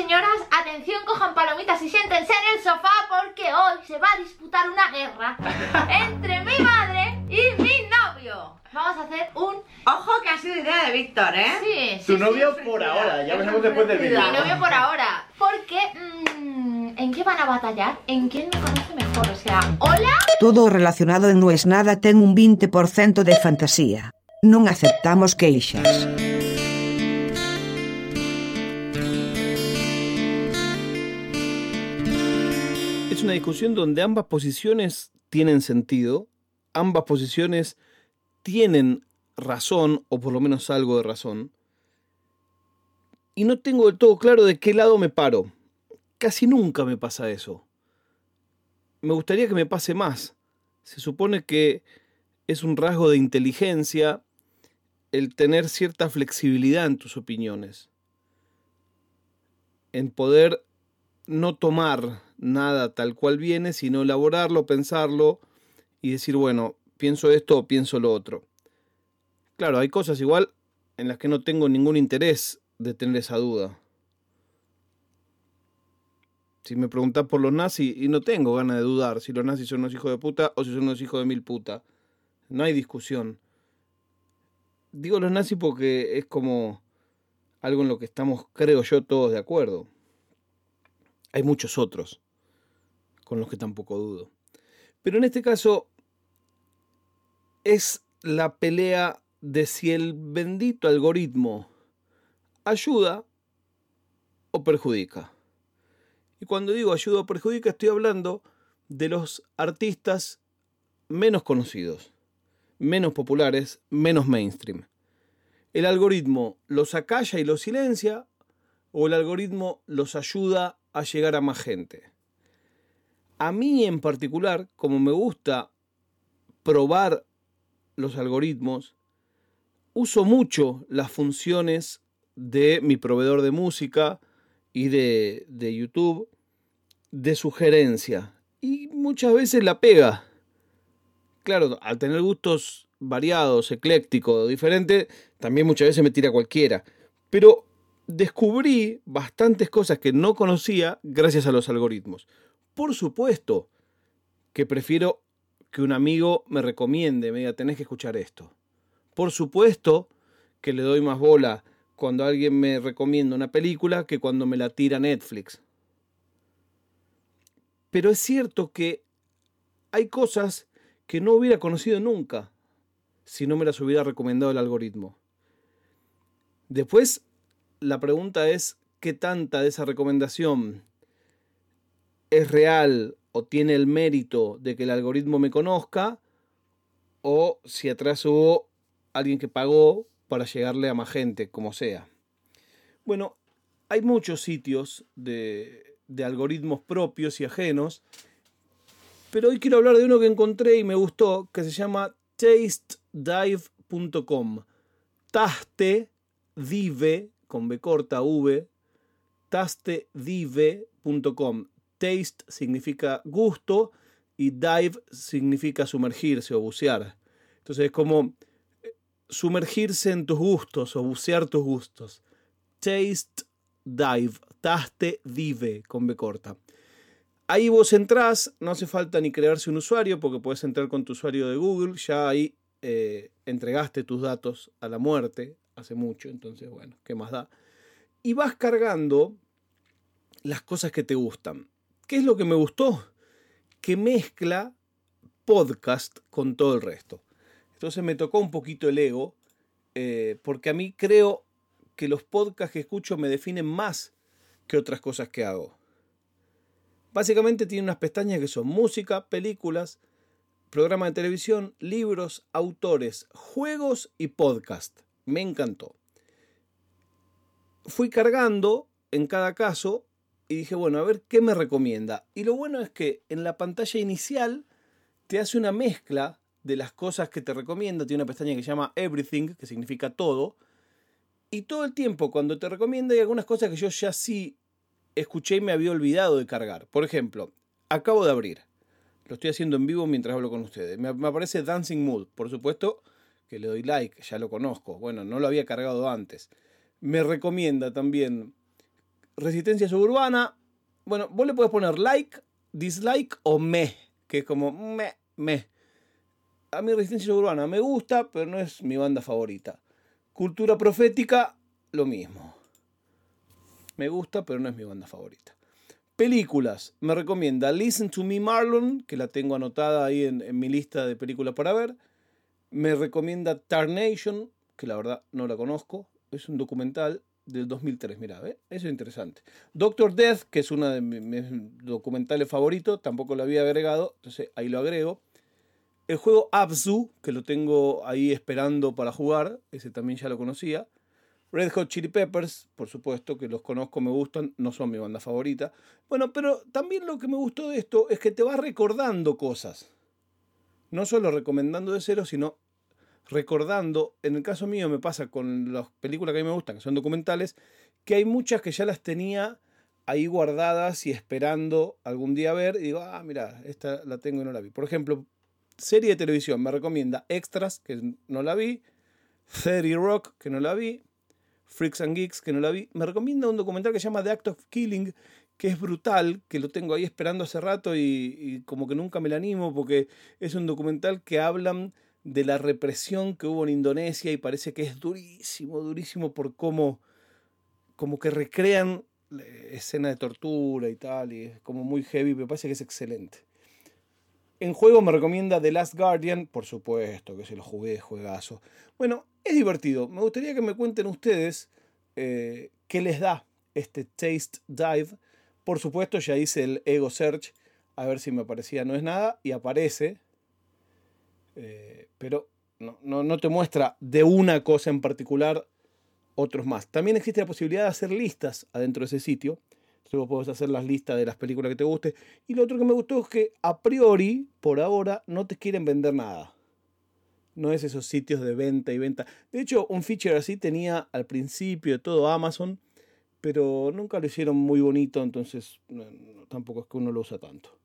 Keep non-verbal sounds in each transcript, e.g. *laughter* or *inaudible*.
señoras, atención, cojan palomitas y siéntense en el sofá porque hoy se va a disputar una guerra *laughs* entre mi madre y mi novio. Vamos a hacer un... Ojo que ha sido idea de Víctor, ¿eh? Sí, sí, Tu sí. novio por ahora, ya veremos después del vídeo. Mi novio por ahora. Porque... mm, ¿En qué van a batallar? ¿En quién me conoce mejor? O sea, hola... Todo relacionado en No es nada ten un 20% de fantasía. Non aceptamos queixas. Es una discusión donde ambas posiciones tienen sentido, ambas posiciones tienen razón, o por lo menos algo de razón, y no tengo del todo claro de qué lado me paro. Casi nunca me pasa eso. Me gustaría que me pase más. Se supone que es un rasgo de inteligencia el tener cierta flexibilidad en tus opiniones, en poder no tomar nada tal cual viene, sino elaborarlo, pensarlo y decir, bueno, pienso esto o pienso lo otro. Claro, hay cosas igual en las que no tengo ningún interés de tener esa duda. Si me preguntás por los nazis, y no tengo ganas de dudar si los nazis son unos hijos de puta o si son unos hijos de mil puta. No hay discusión. Digo los nazis porque es como algo en lo que estamos, creo yo, todos de acuerdo. Hay muchos otros con los que tampoco dudo. Pero en este caso es la pelea de si el bendito algoritmo ayuda o perjudica. Y cuando digo ayuda o perjudica estoy hablando de los artistas menos conocidos, menos populares, menos mainstream. ¿El algoritmo los acalla y los silencia o el algoritmo los ayuda a llegar a más gente? A mí en particular, como me gusta probar los algoritmos, uso mucho las funciones de mi proveedor de música y de, de YouTube de sugerencia. Y muchas veces la pega. Claro, al tener gustos variados, eclécticos, diferentes, también muchas veces me tira cualquiera. Pero descubrí bastantes cosas que no conocía gracias a los algoritmos. Por supuesto que prefiero que un amigo me recomiende, me diga, tenés que escuchar esto. Por supuesto que le doy más bola cuando alguien me recomienda una película que cuando me la tira Netflix. Pero es cierto que hay cosas que no hubiera conocido nunca si no me las hubiera recomendado el algoritmo. Después, la pregunta es qué tanta de esa recomendación es real o tiene el mérito de que el algoritmo me conozca o si atrás hubo alguien que pagó para llegarle a más gente, como sea. Bueno, hay muchos sitios de, de algoritmos propios y ajenos, pero hoy quiero hablar de uno que encontré y me gustó, que se llama tastedive.com. Taste, dive, con B corta, V, tastedive.com. Taste significa gusto y dive significa sumergirse o bucear. Entonces es como sumergirse en tus gustos o bucear tus gustos. Taste Dive, Taste Dive con B corta. Ahí vos entrás, no hace falta ni crearse un usuario porque puedes entrar con tu usuario de Google, ya ahí eh, entregaste tus datos a la muerte hace mucho, entonces bueno, ¿qué más da? Y vas cargando las cosas que te gustan. ¿Qué es lo que me gustó? Que mezcla podcast con todo el resto. Entonces me tocó un poquito el ego, eh, porque a mí creo que los podcasts que escucho me definen más que otras cosas que hago. Básicamente tiene unas pestañas que son música, películas, programa de televisión, libros, autores, juegos y podcast. Me encantó. Fui cargando en cada caso y dije, bueno, a ver qué me recomienda. Y lo bueno es que en la pantalla inicial te hace una mezcla de las cosas que te recomienda. Tiene una pestaña que se llama Everything, que significa todo. Y todo el tiempo cuando te recomienda hay algunas cosas que yo ya sí escuché y me había olvidado de cargar. Por ejemplo, acabo de abrir. Lo estoy haciendo en vivo mientras hablo con ustedes. Me, aparece Dancing Mood. Por supuesto que le doy like, ya lo conozco. Bueno, no lo había cargado antes. Me recomienda también Resistencia Suburbana. Bueno, vos le podés poner like, dislike o me, que es como me, me. A mí Resistencia Suburbana me gusta, pero no es mi banda favorita. Cultura Profética, lo mismo. Me gusta, pero no es mi banda favorita. Películas. Me recomienda Listen to Me Marlon, que la tengo anotada ahí en, en mi lista de películas para ver. Me recomienda Tarnation, que la verdad no la conozco. Es un documental del 2003, mira, ¿eh? eso es interesante. Doctor Death, que es uno de mis, documentales favoritos, tampoco lo había agregado, entonces ahí lo agrego. El juego Abzu, que lo tengo ahí esperando para jugar, ese también ya lo conocía. Red Hot Chili Peppers, por supuesto, que los conozco, me gustan, no son mi banda favorita. Bueno, pero también lo que me gustó de esto es que te vas recordando cosas. No solo recomendando de cero, sino recordando. En el caso mío me pasa con las películas que a mí me gustan, que son documentales, que hay muchas que ya las tenía ahí guardadas y esperando algún día ver. Y digo, ah, mira, esta la tengo y no la vi. Por ejemplo, serie de televisión me recomienda Extras, que no la vi. 30 Rock, que no la vi. Freaks and Geeks, que no la vi. Me recomienda un documental que se llama The Act of Killing, que es brutal, que lo tengo ahí esperando hace rato y, y como que nunca me la animo porque es un documental que hablan de la represión que hubo en Indonesia y parece que es durísimo, durísimo por cómo como que recrean escena de tortura y tal, y es como muy heavy, me parece que es excelente. En juego me recomienda The Last Guardian, por supuesto, que se lo jugué, juegazo. Bueno, es divertido. Me gustaría que me cuenten ustedes eh, qué les da este Taste Dive. Por supuesto, ya hice el Ego Search, a ver si me aparecía no es nada, y aparece. Eh, pero no, no, no te muestra de una cosa en particular otros más. También existe la posibilidad de hacer listas adentro de ese sitio. Entonces vos podés hacer las listas de las películas que te guste. Y lo otro que me gustó es que a priori, por ahora, no te quieren vender nada. No es esos sitios de venta y venta. De hecho, un feature así tenía al principio de todo Amazon, pero nunca lo hicieron muy bonito, entonces tampoco es que uno lo usa tanto.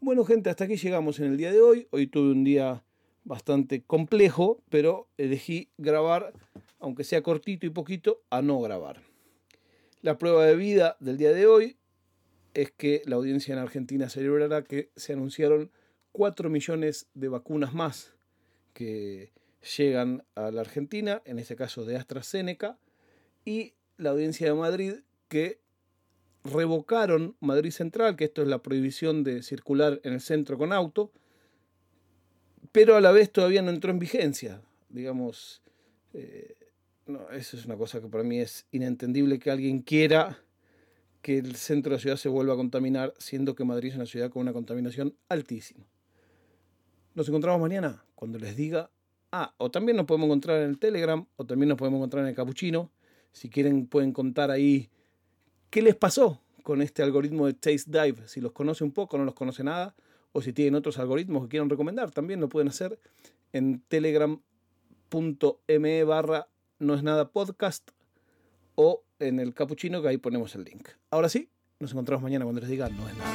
Bueno, gente, hasta aquí llegamos en el día de hoy. Hoy tuve un día bastante complejo, pero elegí grabar, aunque sea cortito y poquito, a no grabar. La prueba de vida del día de hoy es que la audiencia en Argentina celebrará que se anunciaron 4 millones de vacunas más que llegan a la Argentina, en este caso de AstraZeneca, y la audiencia de Madrid que revocaron Madrid Central, que esto es la prohibición de circular en el centro con auto, pero a la vez todavía no entró en vigencia. Digamos, eh, no, eso es una cosa que para mí es inentendible que alguien quiera que el centro de la ciudad se vuelva a contaminar, siendo que Madrid es una ciudad con una contaminación altísima. Nos encontramos mañana cuando les diga. Ah, o también nos podemos encontrar en el Telegram, o también nos podemos encontrar en el Capuchino. Si quieren, pueden contar ahí qué les pasó con este algoritmo de Taste Dive. Si los conoce un poco, no los conoce nada o si tienen otros algoritmos que quieran recomendar, también lo pueden hacer en telegram.me barra no es nada podcast o en el capuchino que ahí ponemos el link. Ahora sí, nos encontramos mañana cuando les diga no es nada.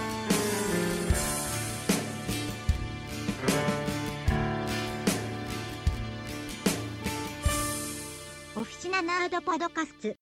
Oficina Podcast